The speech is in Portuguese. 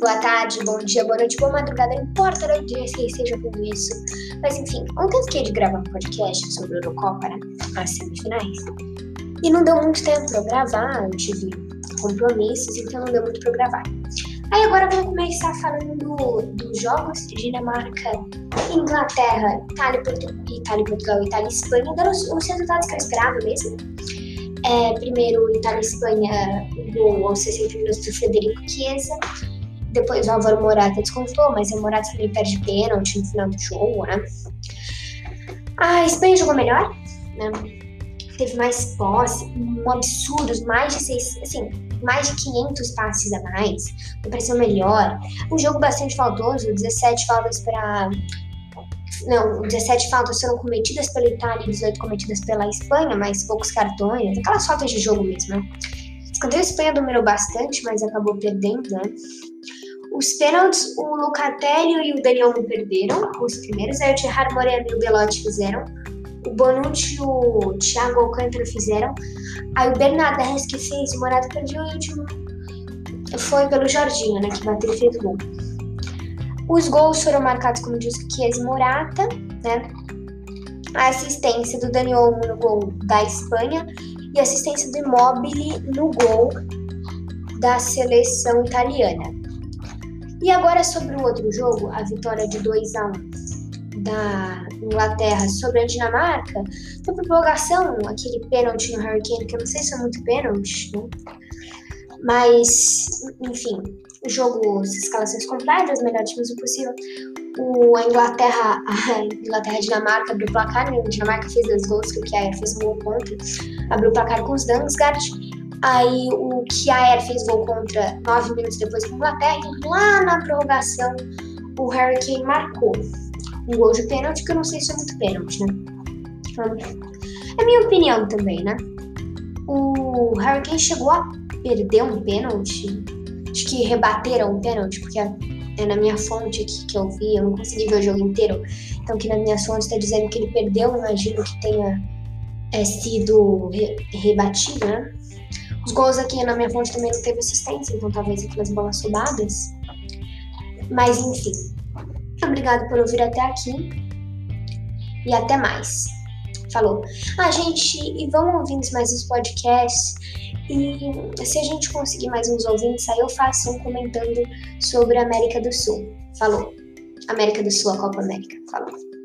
boa tarde, bom dia, boa noite, boa madrugada, não importa o dia que seja tudo isso. Mas enfim, ontem eu fiquei de gravar um podcast sobre a Eurocopa, né? As semifinais. E não deu muito tempo pra eu gravar, eu tive compromissos, então não deu muito pra eu gravar. Aí agora vamos começar falando do, dos jogos de Dinamarca, Inglaterra, Itália, Portu Itália, Portugal, Itália e Espanha. Deram os, os resultados que eu esperava mesmo. É, primeiro, Itália e Espanha, o gol aos 60 minutos do Frederico Chiesa. Depois o Álvaro Morata descontou, mas o Morata também perde pênalti no final do jogo, né? A Espanha jogou melhor, né? Teve mais posse, um absurdo, mais de seis, assim, mais de 500 passes a mais, me pareceu melhor. Um jogo bastante faltoso, 17 faltas para. Não, 17 faltas foram cometidas pela Itália e 18 cometidas pela Espanha, mas poucos cartões, aquelas faltas de jogo mesmo, né? Escanteio a Espanha dominou bastante, mas acabou perdendo, né? Os pênaltis, o Lucatelli e o Daniel perderam, os primeiros, aí o Thierry Moreno e o Belotti fizeram o Bonucci e o Thiago Alcântara fizeram. Aí o Bernardes que fez, o Morata perdeu e o último foi pelo Jorginho, né, que bateu e fez gol. Os gols foram marcados, como disse, Chiesa e Morata, né? A assistência do Daniel no gol da Espanha e a assistência do Immobile no gol da seleção italiana. E agora sobre o outro jogo, a vitória de 2 a 1 da Inglaterra sobre a Dinamarca, por prorrogação, aquele pênalti no Hurricane, que eu não sei se é muito pênalti, né? Mas, enfim, o jogo, as escalações completas, melhor times possível. O, a Inglaterra, a Inglaterra e Dinamarca abriu o placar, né? a Dinamarca fez dois gols, que o Kjaer fez um gol contra, abriu o placar com os Dansgaard. Aí o Kjaer fez gol contra nove minutos depois com a Inglaterra, e lá na prorrogação o Hurricane marcou um gol de pênalti, que eu não sei se é muito pênalti, né? É minha opinião também, né? O Harry Kane chegou a perder um pênalti. Acho que rebateram um pênalti, porque é na minha fonte aqui que eu vi, eu não consegui ver o jogo inteiro. Então, aqui na minha fonte está dizendo que ele perdeu, imagino que tenha é, sido re rebatido, né? Os gols aqui na minha fonte também não teve assistência, então talvez aquelas bolas subadas. Mas, enfim, Obrigado por ouvir até aqui e até mais. Falou. Ah, gente, e vão ouvindo mais os podcasts. E se a gente conseguir mais uns ouvintes, aí eu faço um comentando sobre a América do Sul. Falou. América do Sul, a Copa América. Falou.